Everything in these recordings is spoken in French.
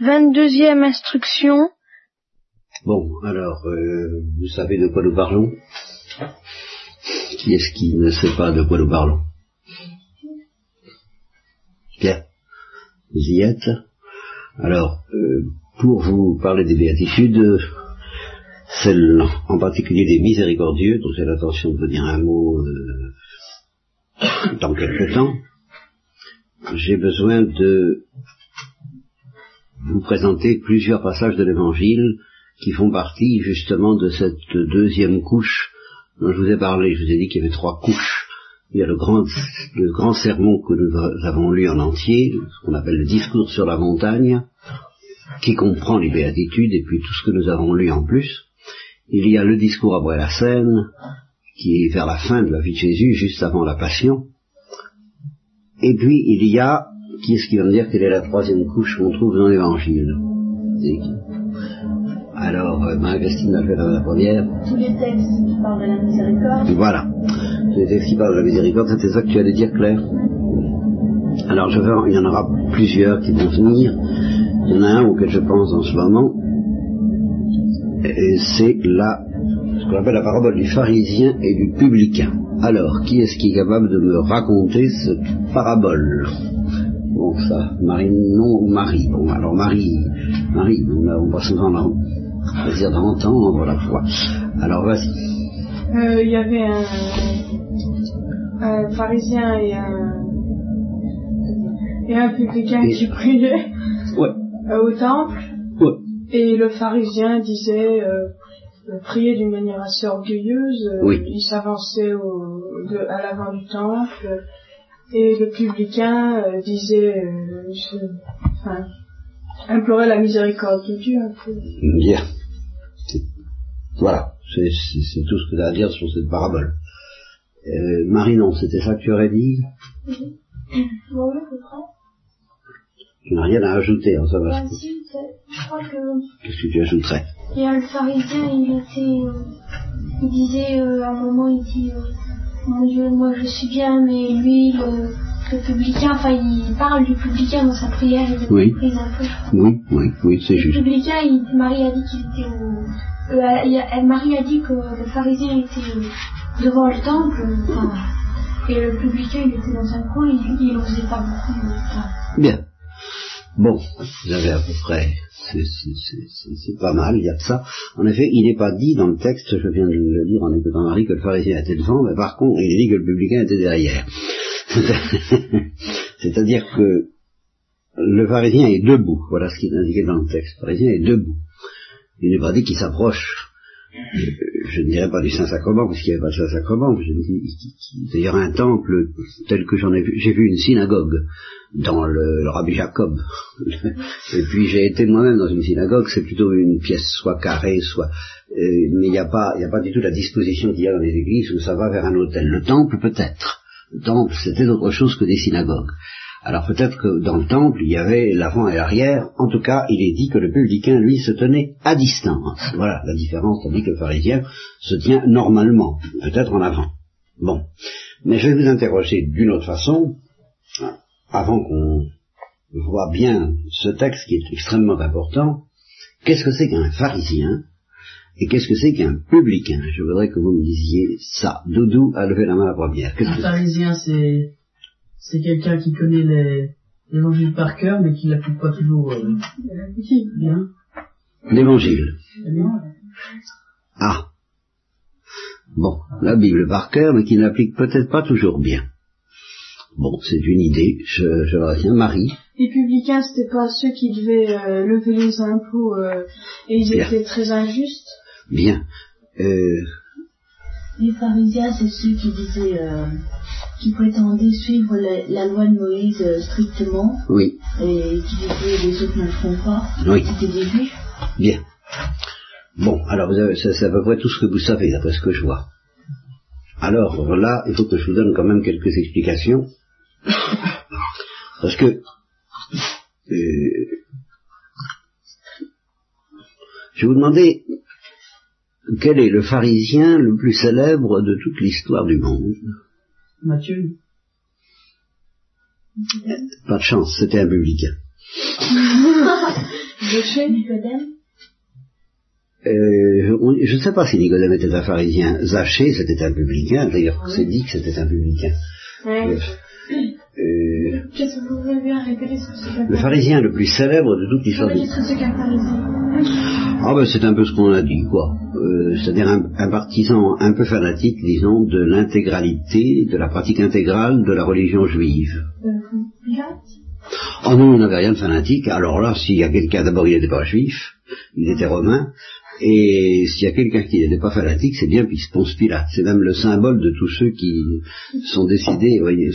22e instruction. Bon, alors, euh, vous savez de quoi nous parlons? Qui est-ce qui ne sait pas de quoi nous parlons? Bien, vous y êtes? Alors, euh, pour vous parler des béatitudes, celle en particulier des miséricordieux, dont j'ai l'intention de vous dire un mot euh, dans quelques temps, j'ai besoin de vous présenter plusieurs passages de l'Évangile qui font partie justement de cette deuxième couche dont je vous ai parlé. Je vous ai dit qu'il y avait trois couches. Il y a le grand, le grand sermon que nous avons lu en entier, ce qu'on appelle le discours sur la montagne, qui comprend les béatitudes et puis tout ce que nous avons lu en plus. Il y a le discours après la scène, qui est vers la fin de la vie de Jésus, juste avant la passion. Et puis il y a, qui est-ce qui va me dire quelle est la troisième couche qu'on trouve dans l'Évangile Alors, euh, Marie-Christine a fait la, première. Tous les textes qui parlent de la miséricorde. Voilà. Tous les textes qui parlent de la miséricorde, c'était ça que tu allais dire, Claire Alors, je vais, il y en aura plusieurs qui vont venir. Il y en a un auquel je pense en ce moment. Et c'est la, ce qu'on appelle la parabole du pharisien et du publicain. Alors, qui est-ce qui est capable de me raconter cette parabole? Bon, ça, Marie, non, Marie. Bon, alors Marie, Marie, on va souvent le plaisir d'entendre la foi. Alors, vas-y. Euh, Il y avait un, un, pharisien et un, et un publicain qui priaient ouais. euh, au temple. Ouais. Et le pharisien disait... Euh, priait d'une manière assez orgueilleuse. Oui. Il s'avançait à l'avant du temple et le publicain euh, disait, euh, je, enfin, implorait la miséricorde de Dieu un peu. Bien. Voilà, c'est tout ce que tu as à dire sur cette parabole. Euh, Marie, non, c'était ça que tu aurais dit? Oui. Bon, oui, je crois. Tu n'as rien à ajouter, hein, ça va. Bah, si, je crois que... Qu'est-ce que tu ajouterais? Et le pharisien, il était... Euh, il disait, euh, à un moment, il dit... Mon Dieu, moi je suis bien, mais lui, le, le publicain, enfin, il parle du publicain dans sa prière, il oui. prise un peu. Oui, oui, oui, c'est juste. Le publicain, il, Marie a dit qu'il était... Euh, euh, Marie a dit que le pharisien était devant le temple, enfin, et le publicain, il était dans un coin, il, il osait pas beaucoup. Bien. Bon, vous avez à peu près, c'est pas mal, il y a de ça. En effet, il n'est pas dit dans le texte, je viens de le lire en écoutant Marie, que le pharisien était devant, mais par contre, il est dit que le publicain était derrière. C'est-à-dire que le pharisien est debout, voilà ce qui est indiqué dans le texte. Le pharisien est debout. Il n'est pas dit qu'il s'approche je ne dirais pas du Saint-Sacrement, parce qu'il n'y avait pas de Saint-Sacrement, d'ailleurs un temple tel que j'en ai vu, j'ai vu une synagogue dans le, le Rabbi Jacob, et puis j'ai été moi-même dans une synagogue, c'est plutôt une pièce soit carrée, soit... Euh, mais il n'y a pas du tout la disposition qu'il y a dans les églises où ça va vers un hôtel. Le temple peut-être, le temple c'était autre chose que des synagogues. Alors peut-être que dans le temple, il y avait l'avant et l'arrière. En tout cas, il est dit que le publicain, lui, se tenait à distance. Voilà la différence, tandis que le pharisien se tient normalement, peut-être en avant. Bon. Mais je vais vous interroger d'une autre façon, avant qu'on voit bien ce texte qui est extrêmement important. Qu'est-ce que c'est qu'un pharisien et qu'est-ce que c'est qu'un publicain? Je voudrais que vous me disiez ça. Doudou a levé la main à la première. Un pharisien, c'est c'est quelqu'un qui connaît les l'évangile par cœur, mais qui l'applique pas toujours euh, bien. L'évangile. Ah. Bon, la Bible par cœur, mais qui n'applique peut-être pas toujours bien. Bon, c'est une idée, je, je retiens. Marie. Les publicains, c'était pas ceux qui devaient euh, lever les impôts euh, et ils Bien. étaient très injustes. Bien. Euh, Les pharisiens, c'est ceux qui disaient, euh, qui prétendaient suivre la, la loi de Moïse euh, strictement oui, et qui disaient les autres ne le font pas. Oui. C'était des juifs. bien. Bon, alors c'est à peu près tout ce que vous savez, d'après ce que je vois. Alors là, il faut que je vous donne quand même quelques explications. Parce que euh, je vais vous demander quel est le pharisien le plus célèbre de toute l'histoire du monde. Matthieu. Pas de chance, c'était un publicain. Nicodème euh, on- je ne sais pas si Nicodème était un pharisien. Zachée, c'était un publicain. D'ailleurs, c'est dit que c'était un publicain. Ouais. Euh, Qu'est-ce que vous pouvez bien répéter ce que c'est le pharisien le plus célèbre de toute l'histoire du... Ah ben c'est un peu ce qu'on a dit, quoi. Euh, C'est-à-dire un, un partisan un peu fanatique, disons, de l'intégralité, de la pratique intégrale de la religion juive. Oh non, on n'avait rien de fanatique. Alors là, s'il y a quelqu'un, d'abord il n'était pas juif, il était romain, et s'il y a quelqu'un qui n'était pas fanatique, c'est bien Ponce Pilate. C'est même le symbole de tous ceux qui sont décidés, vous voyez.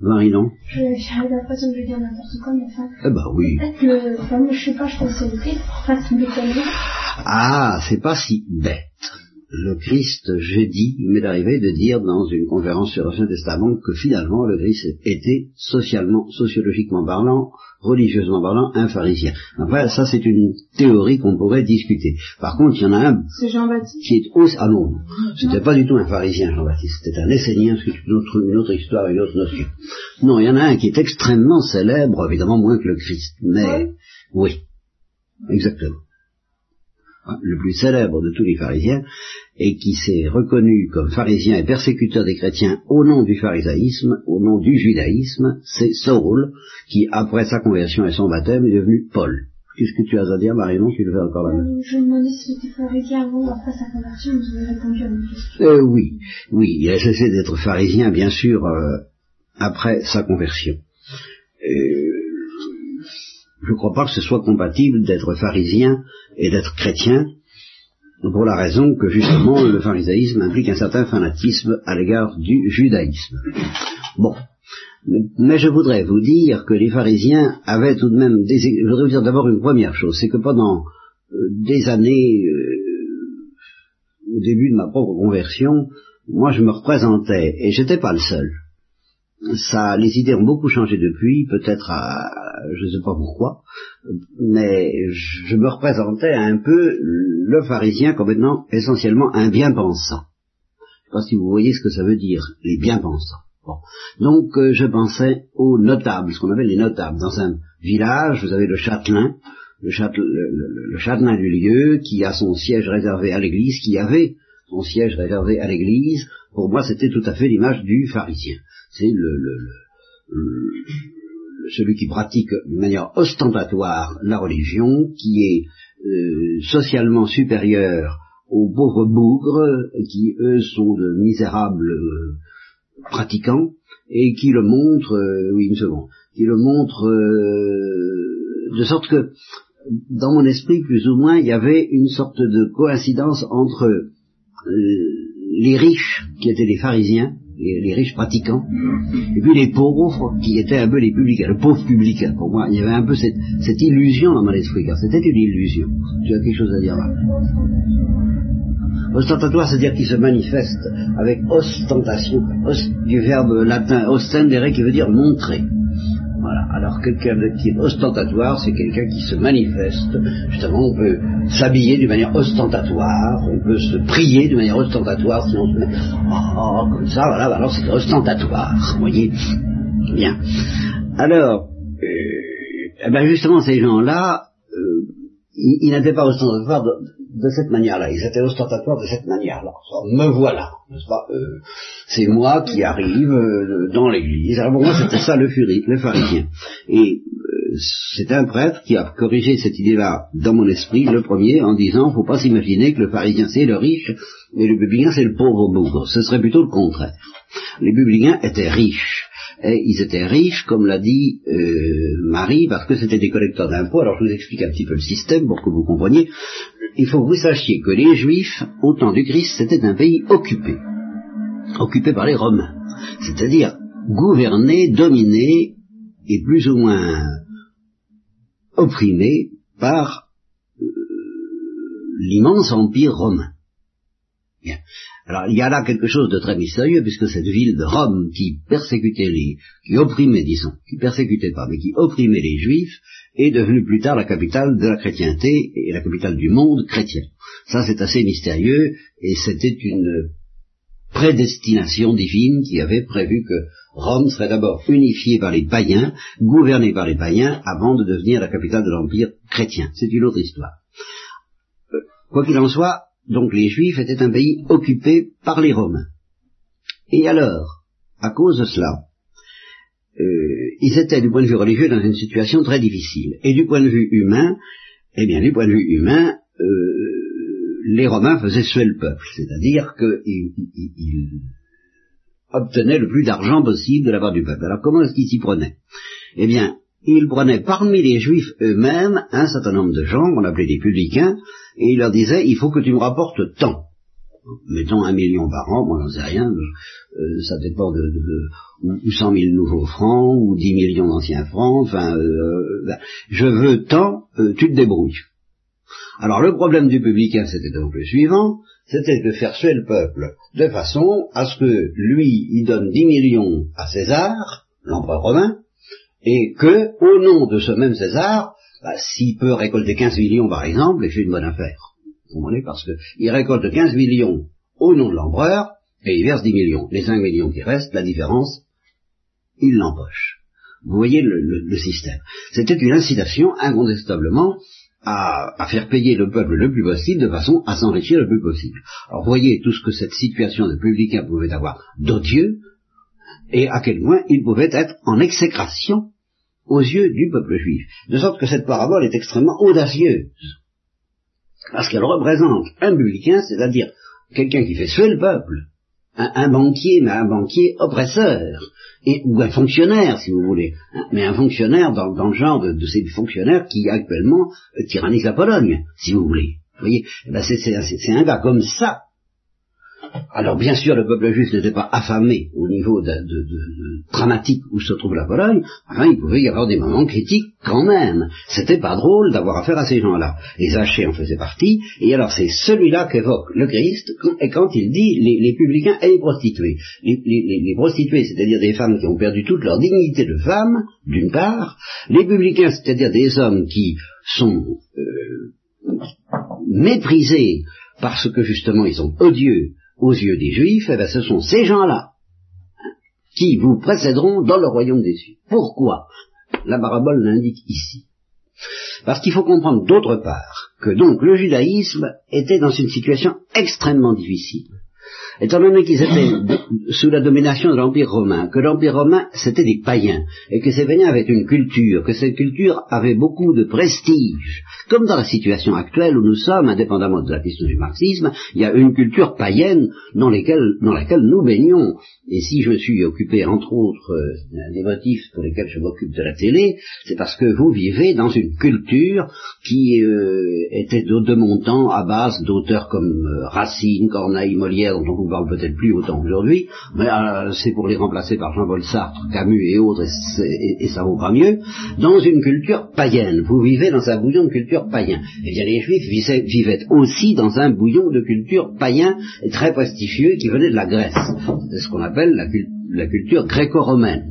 Marie, non Je J'arrive l'impression que je vais dire n'importe quoi, mais enfin. Eh ben oui. Peut-être que. Enfin, moi, je sais pas, je pense que c'est le. Enfin, une connerie. Ah, c'est pas si bête. Le Christ, jeudi, il m'est arrivé de dire dans une conférence sur l'Ancien Testament que finalement le Christ était socialement, sociologiquement parlant, religieusement parlant, un pharisien. Après, ça c'est une théorie qu'on pourrait discuter. Par contre, il y en a un C'est Jean-Baptiste. qui est aussi... Ah non, non. c'était pas du tout un pharisien, Jean-Baptiste, c'était un Essénien, c'est une autre, une autre histoire, une autre notion. Non, il y en a un qui est extrêmement célèbre, évidemment moins que le Christ, mais... Oui, exactement. Hein, Le plus célèbre de tous les pharisiens, et qui s'est reconnu comme pharisien et persécuteur des chrétiens au nom du pharisaïsme, au nom du judaïsme, c'est Saul, qui après sa conversion et son baptême est devenu Paul. Qu'est-ce que tu as à dire, Marie-Non, tu le fais encore la même Euh, Je me demandais s'il était pharisien avant ou après sa conversion, vous avez répondu à ma question. Euh, oui, oui, il a cessé d'être pharisien, bien sûr, euh, après sa conversion. Euh, je ne crois pas que ce soit compatible d'être pharisien et d'être chrétien, pour la raison que justement le pharisaïsme implique un certain fanatisme à l'égard du judaïsme. Bon. Mais je voudrais vous dire que les pharisiens avaient tout de même des... Je voudrais vous dire d'abord une première chose, c'est que pendant euh, des années, euh, au début de ma propre conversion, moi je me représentais, et j'étais pas le seul. Ça, les idées ont beaucoup changé depuis, peut-être à, je ne sais pas pourquoi, mais je, me représentais un peu le pharisien comme étant essentiellement un bien-pensant. Je ne sais pas si vous voyez ce que ça veut dire, les bien-pensants. Bon. Donc euh, je pensais aux notables, ce qu'on appelle les notables. Dans un village, vous avez le châtelain, le, châte- le- le- le châtelain du lieu, qui a son siège réservé à l'église, qui avait son siège réservé à l'église. Pour moi, c'était tout à fait l'image du pharisien. C'est celui qui pratique d'une manière ostentatoire la religion, qui est euh, socialement supérieur aux pauvres bougres, qui eux sont de misérables euh, pratiquants, et qui le montrent, euh, oui une seconde, qui le montrent euh, de sorte que dans mon esprit, plus ou moins, il y avait une sorte de coïncidence entre les riches, qui étaient les pharisiens, les, riches pratiquants, et puis les pauvres, qui étaient un peu les publicains, le pauvre publicain. Pour moi, il y avait un peu cette, illusion dans mon esprit, c'était une illusion. Tu as quelque chose à dire là? Ostentatoire, c'est-à-dire qui se manifeste avec ostentation, os- du verbe latin ostendere qui veut dire montrer. Alors quelqu'un de- est ostentatoire, c'est quelqu'un qui se manifeste. Justement, on peut s'habiller d'une manière ostentatoire, on peut se prier d'une manière ostentatoire, si on se met oh, comme ça, voilà, alors c'est ostentatoire, vous voyez. Bien. Alors, euh, eh ben justement, ces gens-là, ils, ils n'étaient pas ostentatoires de, cette manière-là, ils étaient ostentatoires de cette manière-là. Me voilà, n'est-ce pas Euh, C'est moi qui arrive euh, dans l'église. Alors pour moi, c'était ça le, furi, le pharisien. Et euh, c'est un prêtre qui a corrigé cette idée-là dans mon esprit, le premier, en disant, faut pas s'imaginer que le pharisien c'est le riche, et le publicain c'est le pauvre bougre. Ce serait plutôt le contraire. Les publicains étaient riches. Et ils étaient riches, comme l'a dit euh, Marie, parce que c'était des collecteurs d'impôts. Alors je vous explique un petit peu le système pour que vous compreniez. Il faut que vous sachiez que les Juifs, au temps du Christ, c'était un pays occupé. Occupé par les Romains. C'est-à-dire gouverné, dominé et plus ou moins opprimé par euh, l'immense empire romain. Bien. Alors il y a là quelque chose de très mystérieux puisque cette ville de Rome qui persécutait les, qui opprimait, disons, qui persécutait pas, mais qui opprimait les Juifs, est devenue plus tard la capitale de la chrétienté et la capitale du monde chrétien. Ça c'est assez mystérieux et c'était une prédestination divine qui avait prévu que Rome serait d'abord unifiée par les païens, gouvernée par les païens, avant de devenir la capitale de l'empire chrétien. C'est une autre histoire. Euh, quoi qu'il en soit, donc les Juifs étaient un pays occupé par les Romains. Et alors, à cause de cela, euh, ils étaient du point de vue religieux dans une situation très difficile. Et du point de vue humain, eh bien, du point de vue humain, euh, les Romains faisaient suer le peuple, c'est-à-dire qu'ils obtenaient le plus d'argent possible de la part du peuple. Alors comment est-ce qu'ils s'y prenaient? Eh bien, ils prenaient parmi les Juifs eux-mêmes un certain nombre de gens qu'on appelait des publicains, et ils leur disaient, il faut que tu me rapportes tant mettons un million par an, moi j'en sais rien, euh, ça dépend de, ou, cent mille nouveaux francs, ou dix millions d'anciens francs, enfin, euh, ben, je veux tant, euh, tu te débrouilles. Alors le problème du publicain, c'était donc le suivant, c'était de faire suer le peuple de façon à ce que lui, il donne dix millions à César, l'empereur romain, et que, au nom de ce même César, bah, s'il peut récolter 15 millions par exemple, il fait une bonne affaire. Vous comprenez Parce qu'il récolte 15 millions au nom de l'empereur, et il verse 10 millions. Les 5 millions qui restent, la différence, il l'empoche. Vous voyez le, système. C'était une incitation, incontestablement, à, faire payer le peuple le plus possible de façon à s'enrichir le plus possible. Alors voyez tout ce que cette situation de publicain pouvait avoir d'odieux, et à quel point il pouvait être en exécration aux yeux du peuple juif. De sorte que cette parabole est extrêmement audacieuse parce qu'elle représente un publicain, c'est-à-dire quelqu'un qui fait suer le peuple, un, banquier, mais un banquier oppresseur, et, ou un fonctionnaire, si vous voulez, mais un fonctionnaire dans, le genre de, ces fonctionnaires qui actuellement euh, tyrannisent la Pologne, si vous voulez. Vous voyez, eh ben c'est un gars comme ça alors bien sûr, le peuple juif n'était pas affamé au niveau de, dramatique où se trouve la Pologne, enfin, il pouvait y avoir des moments critiques quand même. C'était pas drôle d'avoir affaire à ces gens-là. Les Zachée en faisaient partie, et alors c'est celui-là qu'évoque le Christ, et quand il dit les, publicains et les prostituées. Les, prostituées, c'est-à-dire des femmes qui ont perdu toute leur dignité de femme, d'une part, les publicains, c'est-à-dire des hommes qui sont euh, méprisés parce que justement ils sont odieux aux yeux des Juifs, eh bien, ce sont ces gens-là qui vous précéderont dans le royaume des cieux. Pourquoi? La parabole l'indique ici. Parce qu'il faut comprendre d'autre part que donc le judaïsme était dans une situation extrêmement difficile étant donné qu'ils étaient sous la domination de l'Empire romain, que l'Empire romain c'était des païens, et que ces païens avaient une culture, que cette culture avait beaucoup de prestige, comme dans la situation actuelle où nous sommes, indépendamment de la question du marxisme, il y a une culture païenne dans, laquelle nous baignons. Et si je suis occupé, entre autres, euh, des motifs pour lesquels je m'occupe de la télé, c'est parce que vous vivez dans une culture qui euh, était de, mon temps à base d'auteurs comme euh, Racine, Corneille, Molière, dont on parle peut-être plus autant aujourd'hui, mais euh, c'est pour les remplacer par Jean-Paul Sartre, Camus et autres, et, ça vaut pas mieux, dans une culture païenne. Vous vivez dans un bouillon de culture païen. Eh bien, les Juifs vivaient, aussi dans un bouillon de culture païen très prestigieux qui venait de la Grèce. C'est ce qu'on appelle la, la culture gréco-romaine.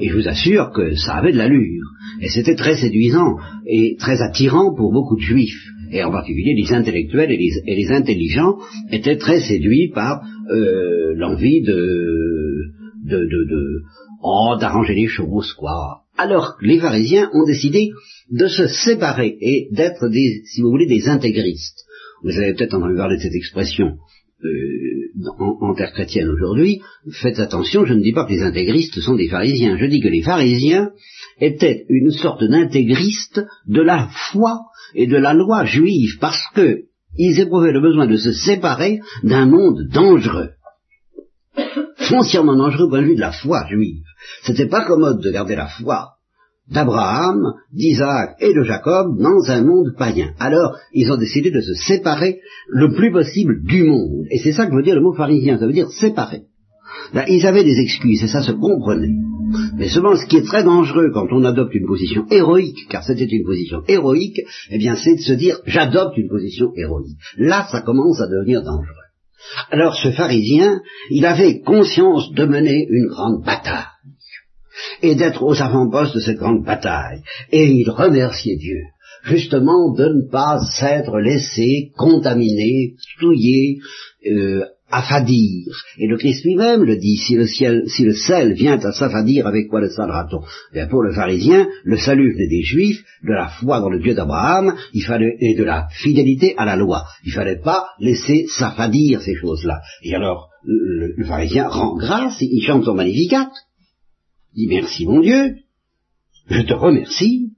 Et je vous assure que ça avait de l'allure. Et c'était très séduisant et très attirant pour beaucoup de juifs et en particulier les intellectuels et les, intelligents, étaient très séduits par euh, l'envie de, de, de, de oh, d'arranger les choses, quoi. Alors les pharisiens ont décidé de se séparer et d'être des, si vous voulez, des intégristes. Vous avez peut-être entendu parler de cette expression euh, en, en, terre chrétienne aujourd'hui. Faites attention, je ne dis pas que les intégristes sont des pharisiens. Je dis que les pharisiens étaient une sorte d'intégristes de la foi et de la loi juive parce que ils éprouvaient le besoin de se séparer d'un monde dangereux, foncièrement dangereux au point de vue de la foi juive. C'était pas commode de garder la foi d'Abraham, d'Isaac et de Jacob dans un monde païen. Alors, ils ont décidé de se séparer le plus possible du monde. Et c'est ça que veut dire le mot pharisien, ça veut dire séparer. Là, ils avaient des excuses et ça se comprenait. Mais seulement ce qui est très dangereux quand on adopte une position héroïque, car c'était une position héroïque, eh bien c'est de se dire j'adopte une position héroïque. Là, ça commence à devenir dangereux. Alors ce pharisien, il avait conscience de mener une grande bataille et d'être aux avant-postes de cette grande bataille. Et il remerciait Dieu justement de ne pas s'être laissé contaminer, souiller, euh, affadir. Et le Christ lui-même le dit, si le, ciel, si le sel vient à s'affadir, avec quoi le salera-t-on Bien Pour le pharisien, le salut venait des Juifs, de la foi dans le Dieu d'Abraham, il fallait, et de la fidélité à la loi. Il fallait pas laisser s'affadir ces choses-là. Et alors, le, le, pharisien rend grâce, il chante son magnificat. Il dit merci mon Dieu, je te remercie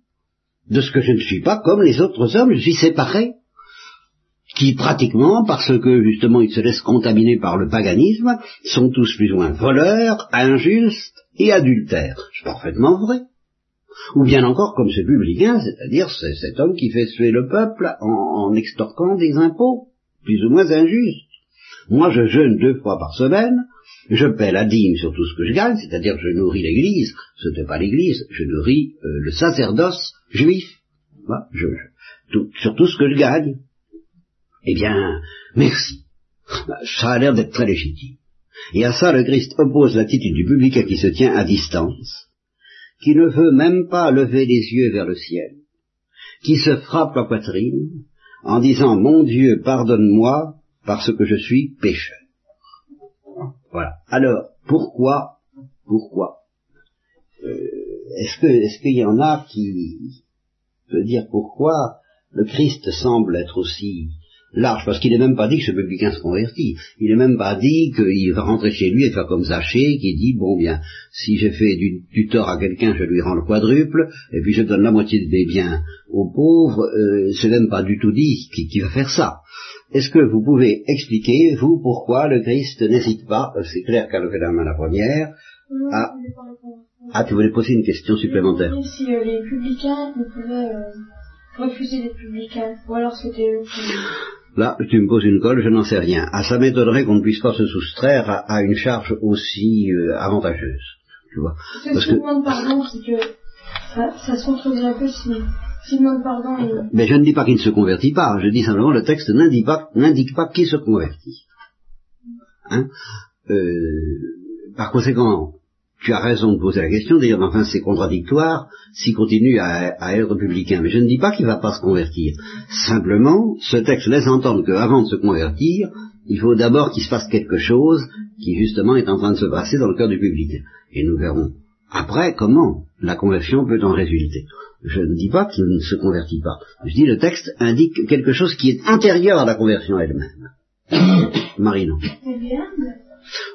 de ce que je ne suis pas comme les autres hommes, je suis séparé qui pratiquement, parce que justement ils se laissent contaminer par le paganisme, sont tous plus ou moins voleurs, injustes et adultères. C'est parfaitement vrai. Ou bien encore comme ce publicain, c'est-à-dire cet homme qui fait suer le peuple en, extorquant des impôts, plus ou moins injustes. Moi je jeûne deux fois par semaine, je paie la dîme sur tout ce que je gagne, c'est-à-dire je nourris l'Église, ce n'est pas l'Église, je nourris euh, le sacerdoce juif, je, tout, sur tout ce que je gagne. Eh bien, merci. Ça a l'air d'être très légitime. Et à ça, le Christ oppose l'attitude du public qui se tient à distance, qui ne veut même pas lever les yeux vers le ciel, qui se frappe la poitrine en disant Mon Dieu, pardonne-moi parce que je suis pécheur. Voilà. Alors, pourquoi, pourquoi euh, Est-ce que, est-ce qu'il y en a qui peut dire pourquoi le Christ semble être aussi large, parce qu'il n'est même pas dit que ce publicain se convertit. Il n'est même pas dit qu'il va rentrer chez lui et faire comme Zachée, qui dit, bon bien, si j'ai fait du, tort à quelqu'un, je lui rends le quadruple, et puis je donne la moitié de mes biens aux pauvres, euh, c'est même pas du tout dit qu'il va faire ça. Est-ce que vous pouvez expliquer, vous, pourquoi le Christ n'hésite pas, c'est clair qu'à lever la main la première, à... Ah, tu voulais poser une question supplémentaire Si euh, les publicains ne pouvaient euh, refuser les publicains, ou alors c'était qui... Là, tu me poses une colle, je n'en sais rien. Ah, ça m'étonnerait qu'on ne puisse pas se soustraire à, une charge aussi euh, avantageuse. Tu vois. Parce que demande pardon, c'est que ça, un peu si, si demande pardon. Mais je ne dis pas qu'il ne se convertit pas. Je dis simplement le texte n'indique pas, n'indique pas qui se convertit. Hein? Euh, par conséquent, tu as raison de poser la question, d'ailleurs, enfin, c'est contradictoire s'il continue à, être républicain. Mais je ne dis pas qu'il ne va pas se convertir. Simplement, ce texte laisse entendre qu'avant de se convertir, il faut d'abord qu'il se passe quelque chose qui, justement, est en train de se passer dans le cœur du public. Et nous verrons après comment la conversion peut en résulter. Je ne dis pas qu'il ne se convertit pas. Je dis le texte indique quelque chose qui est intérieur à la conversion elle-même. Marino.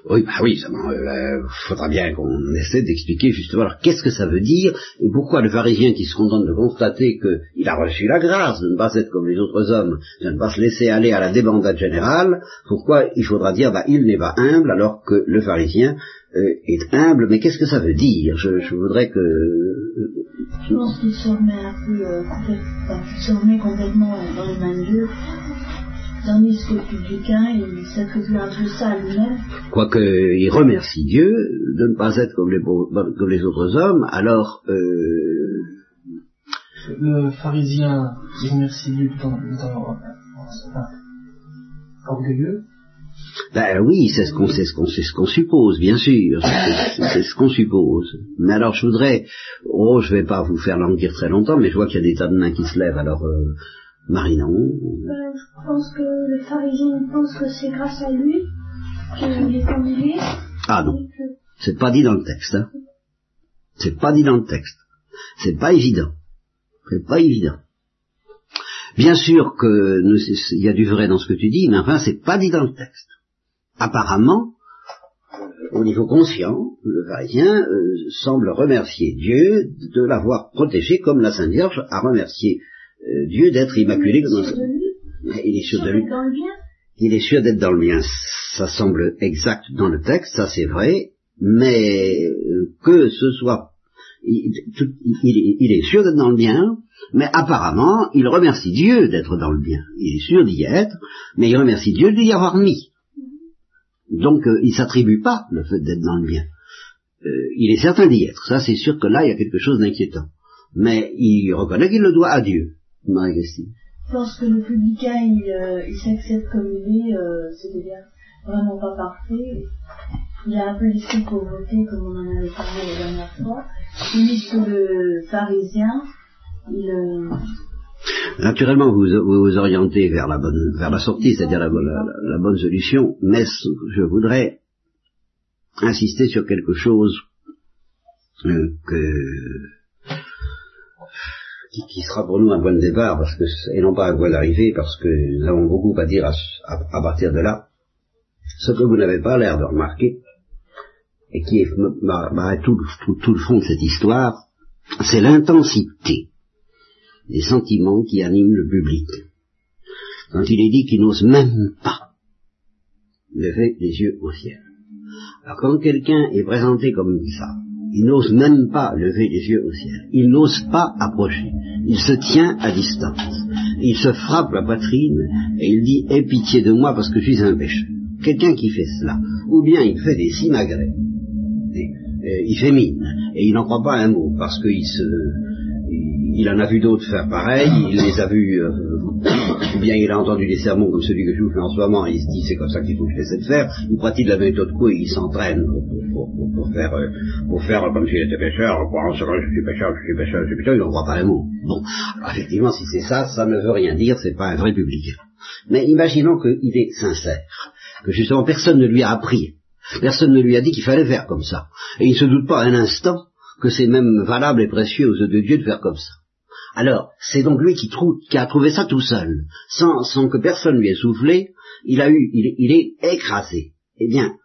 Oui, bah oui, il euh, faudra bien qu'on essaie d'expliquer justement alors qu'est-ce que ça veut dire et pourquoi le pharisien qui se contente de constater qu'il a reçu la grâce de ne pas être comme les autres hommes, de ne pas se laisser aller à la débandade générale, pourquoi il faudra dire bah il n'est pas humble alors que le pharisien euh, est humble, mais qu'est-ce que ça veut dire? Je, voudrais que... je pense qu'il se remet un peu, euh, remet complètement dans les mains de Dieu tandis que le publicain, il s'attribue un peu ça à lui-même. Quoique il remercie Dieu de ne pas être comme les, comme les autres hommes, alors... Euh... Le pharisien, il remercie Dieu tout en étant orgueilleux. Ben oui, c'est ce qu'on ce qu'on ce qu'on suppose, bien sûr, c'est ce qu'on suppose. Mais alors je voudrais, oh, je vais pas vous faire languir très longtemps, mais je vois qu'il y a des tas de mains qui se lèvent, alors euh, Marinon ben, Je pense que le pharisien pense que c'est grâce à lui qu'il est conduit. Ah non, c'est pas dit dans le texte. Hein. C'est pas dit dans le texte. C'est pas évident. C'est pas évident. Bien sûr que il y a du vrai dans ce que tu dis, mais enfin c'est pas dit dans le texte. Apparemment, au niveau conscient, le pharisien euh, semble remercier Dieu de l'avoir protégé comme la Sainte Vierge a remercié euh, Dieu d'être immaculé comme Il est sûr de lui. Il est sûr d'être dans le bien. Ça semble exact dans le texte, ça c'est vrai, mais euh, que ce soit, il, il est sûr d'être dans le bien, mais apparemment, il remercie Dieu d'être dans le bien. Il est sûr d'y être, mais il remercie Dieu de l'y avoir mis. Donc, euh, il s'attribue pas le fait d'être dans le bien. il est certain d'y être. Ça, c'est sûr que là, il y a quelque chose d'inquiétant. Mais il reconnaît qu'il le doit à Dieu. Marie-Christine. Je pense que le publicain, il, euh, il s'accepte comme il est, euh, c'est-à-dire vraiment pas parfait. Il a un peu l'esprit pauvreté, comme on en avait parlé la dernière fois. Tandis que le pharisien, il... Euh... Naturellement, vous vous, orientez vers la bonne, vers la sortie, c'est-à-dire la, bonne solution, mais je voudrais insister sur quelque chose euh, que, qui, sera pour nous un de départ, parce que, et non pas un point d'arrivée, parce que nous avons beaucoup à dire à, partir de là. Ce que vous n'avez pas l'air de remarquer, et qui est tout, tout le fond de cette histoire, c'est l'intensité des sentiments qui animent le public. Quand il est dit qu'il n'ose même pas lever les yeux au ciel. Alors quand quelqu'un est présenté comme ça, il n'ose même pas lever les yeux au ciel, il n'ose pas approcher, il se tient à distance, il se frappe la poitrine et il dit Aie pitié de moi parce que je suis un pécheur. Quelqu'un qui fait cela, ou bien il fait des simagrées, il fait mine, et il n'en croit pas un mot, parce qu'il se, il en a vu d'autres faire pareil, il les a vus, euh, ou bien il a entendu des sermons comme celui que je vous fais en ce moment, et il se dit c'est comme ça qu'il faut que je essaie de faire, ou pratique la méthode quoi, il s'entraîne pour, faire, euh, pour faire comme s'il était pêcheur, en ce je suis pêcheur, je suis pêcheur, je suis pêcheur, il n'en croit pas un mot. Bon, alors effectivement, si c'est ça, ça ne veut rien dire, c'est pas un vrai public. Mais imaginons qu'il est sincère, que justement personne ne lui a appris, personne ne lui a dit qu'il fallait faire comme ça, et il ne se doute pas un instant que c'est même valable et précieux aux yeux de Dieu de faire comme ça. Alors, c'est donc lui qui, a trouvé ça tout seul, sans, que personne lui ait soufflé, il a eu, il, est écrasé. Eh bien,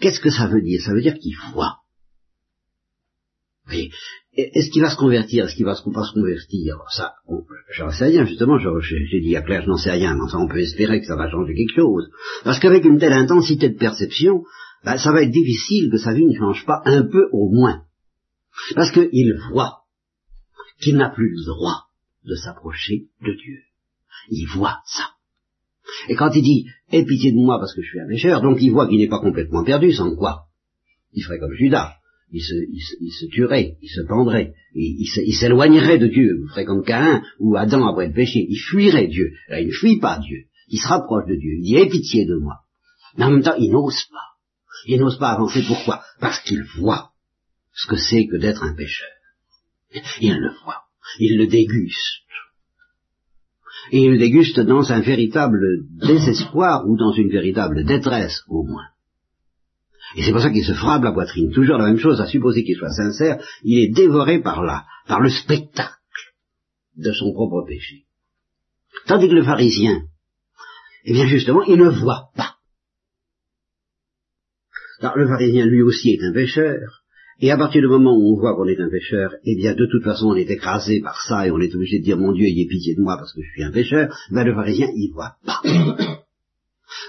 qu'est-ce que ça veut dire? Ça veut dire qu'il voit. Est-ce qu'il va se convertir Est-ce qu'il va se, convertir Ça, j'en sais rien, justement, j'ai dit à Claire, je n'en sais rien, mais enfin, on peut espérer que ça va changer quelque chose. Parce qu'avec une telle intensité de perception, ben, ça va être difficile que sa vie ne change pas un peu au moins. Parce qu'il voit qu'il n'a plus le droit de s'approcher de Dieu. Il voit ça. Et quand il dit Aie pitié de moi parce que je suis un pécheur, donc il voit qu'il n'est pas complètement perdu, sans quoi Il ferait comme Judas. Il se, tuerait, il se pendrait, il, s'éloignerait de Dieu, il ferait comme Caïn ou Adam après le péché, il fuirait Dieu. Là, il ne fuit pas Dieu, il se rapproche de Dieu, il dit Aie pitié de moi. Mais en même temps, il n'ose pas. Il n'ose pas avancer. Pourquoi? Parce qu'il voit ce que c'est que d'être un pécheur. Il le voit, il le déguste. Et il le déguste dans un véritable désespoir ou dans une véritable détresse au moins. Et c'est pour ça qu'il se frappe la poitrine. Toujours la même chose, à supposer qu'il soit sincère, il est dévoré par là, par le spectacle de son propre péché. Tandis que le pharisien, eh bien justement, il ne voit pas. Alors, le pharisien lui aussi est un pécheur, et à partir du moment où on voit qu'on est un pécheur, eh bien de toute façon on est écrasé par ça et on est obligé de dire mon Dieu ayez pitié de moi parce que je suis un pécheur, ben le pharisien il voit pas.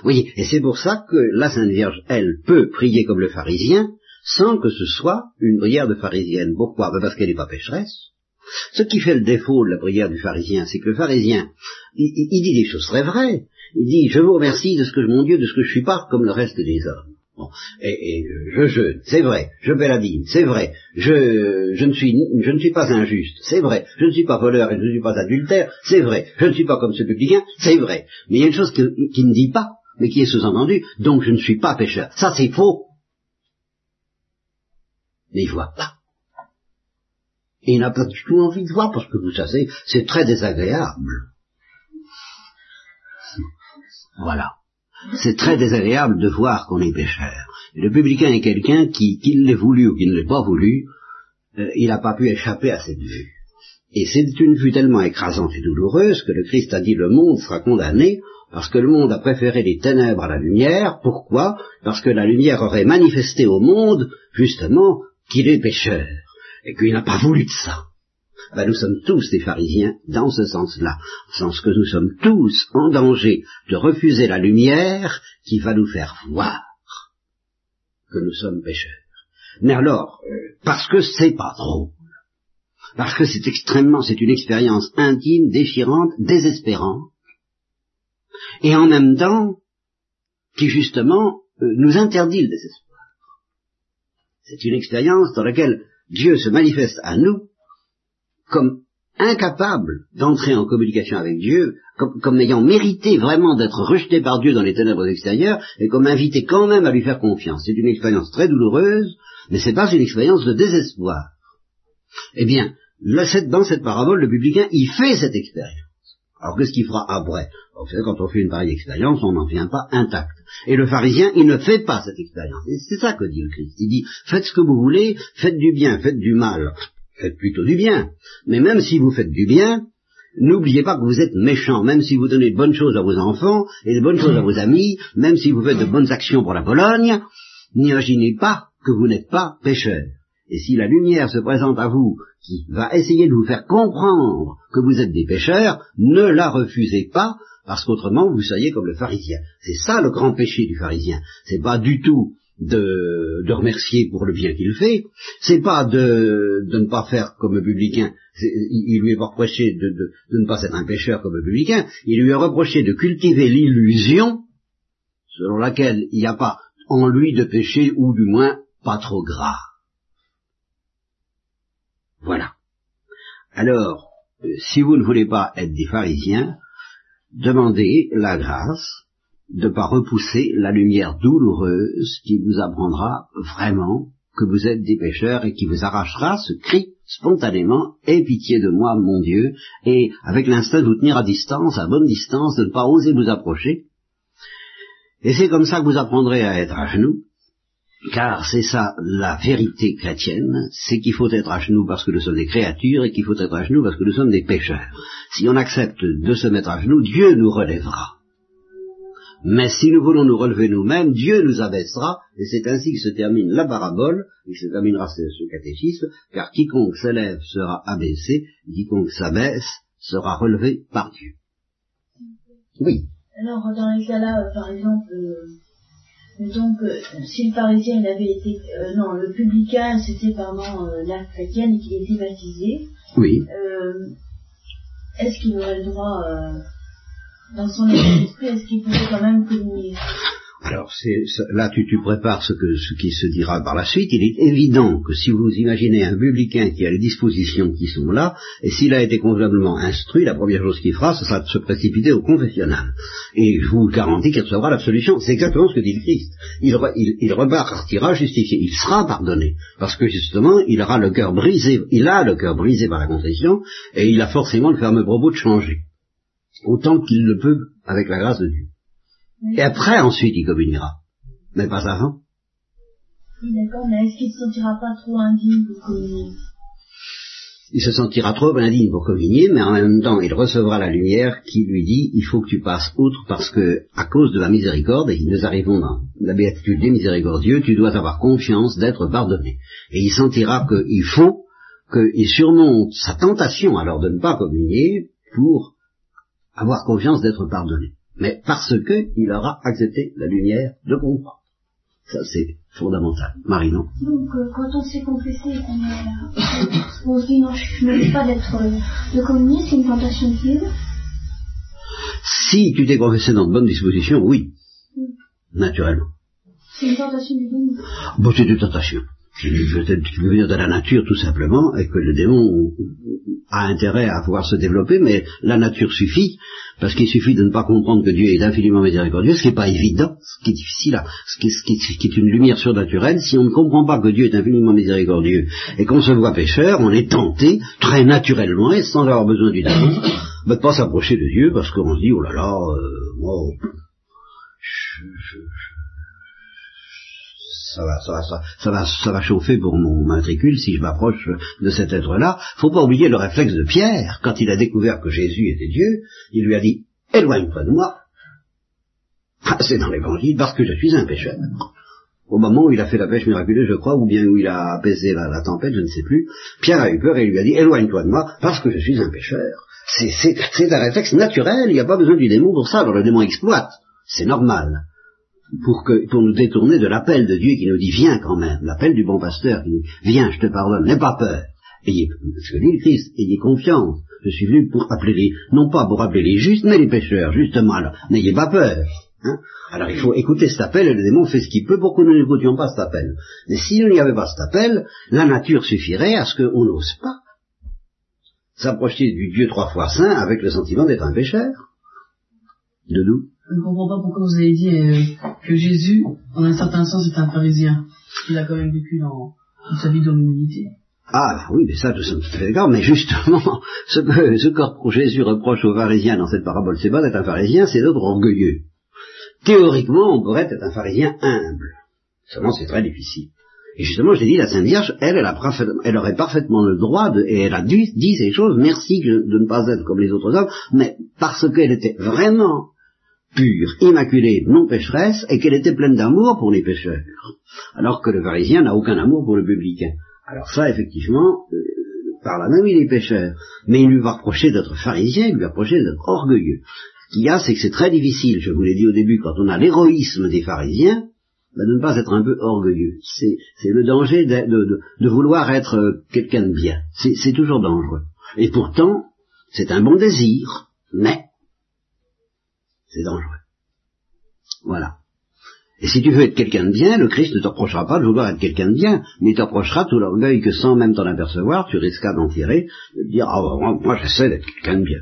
oui, et c'est pour ça que la Sainte Vierge, elle, peut prier comme le pharisien sans que ce soit une prière de pharisienne. Pourquoi? Ben Parce qu'elle n'est pas pécheresse. Ce qui fait le défaut de la prière du pharisien, c'est que le pharisien, il, dit des choses très vraies. Il dit, je vous remercie de ce que mon Dieu, de ce que je suis pas comme le reste des hommes. Et, je jeûne, c'est vrai, je dîme, c'est vrai, je, je, ne suis, je ne suis pas injuste, c'est vrai, je ne suis pas voleur et je ne suis pas adultère, c'est vrai, je ne suis pas comme ce publicain, c'est vrai. Mais il y a une chose qui, ne dit pas, mais qui est sous-entendue, donc je ne suis pas pécheur. Ça c'est faux. Mais il voit pas. Et il n'a pas du tout envie de voir parce que vous savez, c'est très désagréable. Voilà c'est très désagréable de voir qu'on est pécheur. le publicain est quelqu'un qui, qu'il l'ait voulu ou qu'il ne l'ait pas voulu, euh, il n'a pas pu échapper à cette vue. Et c'est une vue tellement écrasante et douloureuse que le Christ a dit le monde sera condamné parce que le monde a préféré les ténèbres à la lumière. Pourquoi? Parce que la lumière aurait manifesté au monde, justement, qu'il est pécheur et qu'il n'a pas voulu de ça ben nous sommes tous des pharisiens dans ce sens-là, sens que nous sommes tous en danger de refuser la lumière qui va nous faire voir que nous sommes pécheurs. Mais alors, parce que c'est pas drôle, parce que c'est extrêmement, c'est une expérience intime, déchirante, désespérante, et en même temps, qui justement euh, nous interdit le désespoir. C'est une expérience dans laquelle Dieu se manifeste à nous comme incapable d'entrer en communication avec Dieu, comme, ayant mérité vraiment d'être rejeté par Dieu dans les ténèbres extérieures, et comme invité quand même à lui faire confiance. C'est une expérience très douloureuse, mais c'est pas une expérience de désespoir. Eh bien, dans cette parabole, le publicain, il fait cette expérience. Alors qu'est-ce qu'il fera après? Vous savez, quand on fait une pareille expérience, on n'en vient pas intact. Et le pharisien, il ne fait pas cette expérience. Et c'est ça que dit le Christ. Il dit, faites ce que vous voulez, faites du bien, faites du mal. Faites plutôt du bien. Mais même si vous faites du bien, N'oubliez pas que vous êtes méchant, même si vous donnez de bonnes choses à vos enfants et de bonnes choses à vos amis, même si vous faites de bonnes actions pour la Pologne, n'imaginez pas que vous n'êtes pas pécheur. Et si la lumière se présente à vous, qui va essayer de vous faire comprendre que vous êtes des pécheurs, ne la refusez pas, parce qu'autrement vous seriez comme le pharisien. C'est ça le grand péché du pharisien. C'est pas du tout de, de, remercier pour le bien qu'il fait, c'est pas de, de, ne pas faire comme un publicain, il lui est reproché de, de, ne pas être un pécheur comme un publicain, il lui est reproché de cultiver l'illusion selon laquelle il n'y a pas en lui de péché, ou du moins pas trop gras. Voilà. Alors, euh, si vous ne voulez pas être des pharisiens, demandez la grâce de ne pas repousser la lumière douloureuse qui vous apprendra vraiment que vous êtes des pécheurs et qui vous arrachera ce cri spontanément Aie pitié de moi, mon Dieu, et avec l'instinct de vous tenir à distance, à bonne distance, de ne pas oser vous approcher. Et c'est comme ça que vous apprendrez à être à genoux, car c'est ça la vérité chrétienne, c'est qu'il faut être à genoux parce que nous sommes des créatures et qu'il faut être à genoux parce que nous sommes des pécheurs. Si on accepte de se mettre à genoux, Dieu nous relèvera. Mais si nous voulons nous relever nous-mêmes, Dieu nous abaissera, et c'est ainsi que se termine la parabole, et se terminera ce, catéchisme, car quiconque s'élève sera abaissé, quiconque s'abaisse sera relevé par Dieu. Oui. Alors, dans les cas-là, euh, par exemple, euh, donc, euh, si le pharisien il avait été, non, le publicain, c'était pendant la chrétienne qu'il était baptisé, oui. est-ce qu'il aurait le droit dans son est-ce qu'il pouvait quand même alors là tu, tu prépares ce, que, ce qui se dira par la suite. Il est évident que si vous imaginez un publicain qui a les dispositions qui sont là, et s'il a été convenablement instruit, la première chose qu'il fera, ce sera de se précipiter au confessionnal. Et je vous garantis qu'il recevra l'absolution. C'est exactement ce que dit le Christ. Il, il, il repartira justifié. Il sera pardonné. Parce que justement, il aura le cœur brisé, il a le cœur brisé par la confession, et il a forcément le fameux propos de changer autant qu'il le peut avec la grâce de Dieu. Et après, ensuite, il communiera. Mais pas avant. Oui, d'accord, mais est-ce qu'il ne se sentira pas trop indigne pour communier? Il se sentira trop indigne pour communier, mais en même temps, il recevra la lumière qui lui dit, il faut que tu passes outre parce que, à cause de la miséricorde, et nous arrivons dans la béatitude des miséricordieux, tu dois avoir confiance d'être pardonné. Et il sentira qu'il faut qu'il surmonte sa tentation alors de ne pas communier pour avoir confiance d'être pardonné. Mais parce que il aura accepté la lumière de comprendre. Ça, c'est fondamental. Marie, non Donc, euh, quand on s'est confessé qu'on on se dit non, je ne veux pas d'être euh, de communier, c'est une tentation de Dieu Si tu t'es confessé dans de bonnes dispositions, oui. Naturellement. C'est une tentation du démon. Bon, c'est une tentation. Qui peut venir de la nature tout simplement, et que le démon a intérêt à pouvoir se développer, mais la nature suffit, parce qu'il suffit de ne pas comprendre que Dieu est infiniment miséricordieux, ce qui n'est pas évident, ce qui est difficile, ce, qui, est une lumière surnaturelle, si on ne comprend pas que Dieu est infiniment miséricordieux et qu'on se voit pécheur, on est tenté, très naturellement, et sans avoir besoin du démon, de ne pas s'approcher de Dieu, parce qu'on se dit, oh là là, euh, moi, je, ça va, ça va, ça, va, ça va chauffer pour mon matricule si je m'approche de cet être-là. Faut pas oublier le réflexe de Pierre, quand il a découvert que Jésus était Dieu, il lui a dit, éloigne-toi de moi. Ah, c'est dans l'évangile, parce que je suis un pécheur. Au moment où il a fait la pêche miraculeuse, je crois, ou bien où il a apaisé la, tempête, je ne sais plus, Pierre a eu peur et lui a dit, éloigne-toi de moi, parce que je suis un pécheur. C'est un réflexe naturel, il n'y a pas besoin du démon pour ça, alors le démon exploite. C'est normal pour, que, pour nous détourner de l'appel de Dieu qui nous dit viens quand même, l'appel du bon pasteur qui nous dit viens, je te pardonne, n'aie pas peur. Ayez, ce que dit le Christ, ayez confiance. Je suis venu pour appeler les, non pas pour appeler les justes, mais les pécheurs, justement. Alors, n'ayez pas peur. Hein. alors il faut écouter cet appel et le démon fait ce qu'il peut pour que nous n'écoutions pas cet appel. Mais s'il n'y avait pas cet appel, la nature suffirait à ce qu'on n'ose pas s'approcher du Dieu trois fois saint avec le sentiment d'être un pécheur. De nous je ne comprends pas pourquoi vous avez dit euh, que Jésus, en un certain sens, est un pharisien. Il a quand même vécu dans, sa vie dans l'humilité. Ah oui, mais ça, nous sommes tout à fait d'accord, mais justement, ce que, ce que Jésus reproche aux pharisiens dans cette parabole, c'est pas d'être un pharisien, c'est d'être orgueilleux. Théoriquement, on pourrait être un pharisien humble. Seulement, c'est très difficile. Et justement, je l'ai dit, la Sainte Vierge, elle, elle, aurait parfaitement le droit, de, et elle a dû dire ces choses, merci de ne pas être comme les autres hommes, mais parce qu'elle était vraiment pure, immaculée, non pécheresse, et qu'elle était pleine d'amour pour les pécheurs. Alors que le pharisien n'a aucun amour pour le publicain. Alors ça, effectivement, euh, par là même, il est pécheur. Mais il lui va reprocher d'être pharisien, il lui va reprocher d'être orgueilleux. Ce qu'il y a, c'est que c'est très difficile, je vous l'ai dit au début, quand on a l'héroïsme des pharisiens, ben, de ne pas être un peu orgueilleux. C'est, le danger de, vouloir être euh, quelqu'un de bien. C'est, toujours dangereux. Et pourtant, c'est un bon désir, mais c'est dangereux. Voilà. Et si tu veux être quelqu'un de bien, le Christ ne te reprochera pas de vouloir être quelqu'un de bien, mais il te reprochera tout l'orgueil que sans même t'en apercevoir, tu risquas d'en tirer, de dire, ah bah, moi, j'essaie d'être quelqu'un de bien.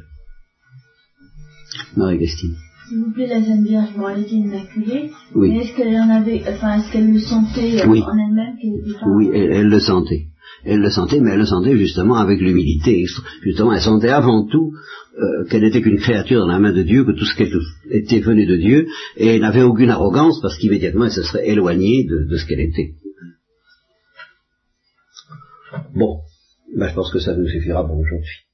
Marie-Christine. S'il vous plaît, la Sainte Vierge, était immaculée, oui. est-ce qu'elle en avait, enfin, est-ce qu'elle le sentait en elle-même Oui, elle, le sentait. Elle le sentait, mais elle le sentait justement avec l'humilité. Justement, elle sentait avant tout euh, qu'elle n'était qu'une créature dans la main de Dieu, que tout ce qu'elle était venu de Dieu, et elle n'avait aucune arrogance parce qu'immédiatement elle se serait éloignée de, ce qu'elle était. Bon, ben, je pense que ça nous suffira pour aujourd'hui.